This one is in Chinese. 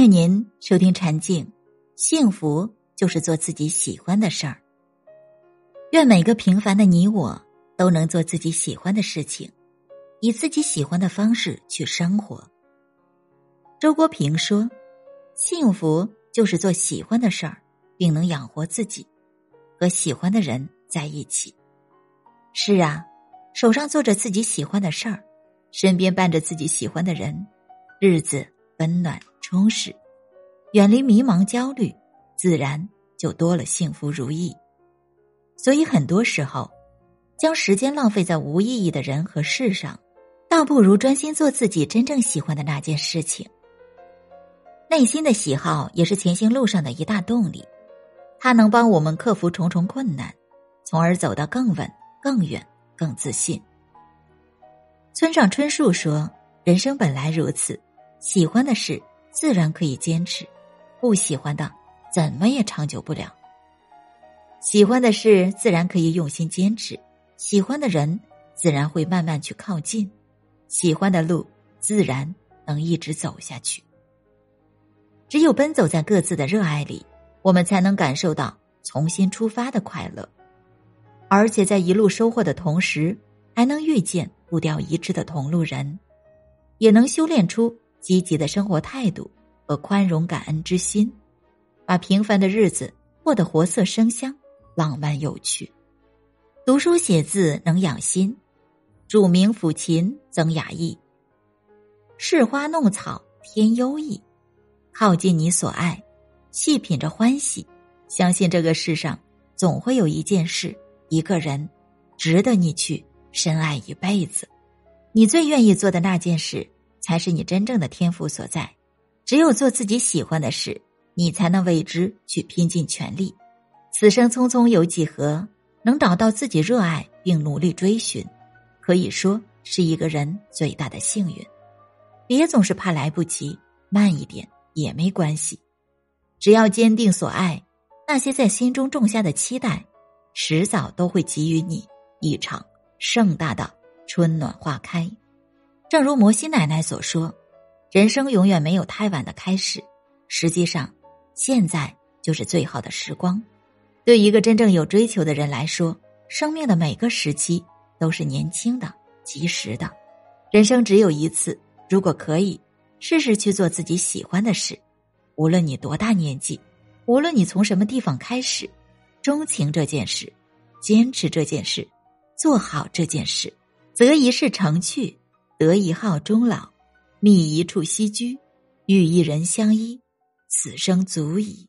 欢迎您收听禅静，幸福就是做自己喜欢的事儿。愿每个平凡的你我都能做自己喜欢的事情，以自己喜欢的方式去生活。周国平说：“幸福就是做喜欢的事儿，并能养活自己，和喜欢的人在一起。”是啊，手上做着自己喜欢的事儿，身边伴着自己喜欢的人，日子温暖。充实，远离迷茫焦虑，自然就多了幸福如意。所以很多时候，将时间浪费在无意义的人和事上，倒不如专心做自己真正喜欢的那件事情。内心的喜好也是前行路上的一大动力，它能帮我们克服重重困难，从而走得更稳、更远、更自信。村上春树说：“人生本来如此，喜欢的事。”自然可以坚持，不喜欢的怎么也长久不了。喜欢的事自然可以用心坚持，喜欢的人自然会慢慢去靠近，喜欢的路自然能一直走下去。只有奔走在各自的热爱里，我们才能感受到重新出发的快乐，而且在一路收获的同时，还能遇见步调一致的同路人，也能修炼出。积极的生活态度和宽容感恩之心，把平凡的日子过得活色生香、浪漫有趣。读书写字能养心，煮茗抚琴增雅意。试花弄草添优异，靠近你所爱，细品着欢喜。相信这个世上总会有一件事、一个人，值得你去深爱一辈子。你最愿意做的那件事。才是你真正的天赋所在。只有做自己喜欢的事，你才能为之去拼尽全力。此生匆匆有几何，能找到自己热爱并努力追寻，可以说是一个人最大的幸运。别总是怕来不及，慢一点也没关系。只要坚定所爱，那些在心中种下的期待，迟早都会给予你一场盛大的春暖花开。正如摩西奶奶所说：“人生永远没有太晚的开始，实际上，现在就是最好的时光。对一个真正有追求的人来说，生命的每个时期都是年轻的、及时的。人生只有一次，如果可以，试试去做自己喜欢的事。无论你多大年纪，无论你从什么地方开始，钟情这件事，坚持这件事，做好这件事，择一事成去。”得一号终老，觅一处栖居，与一人相依，此生足矣。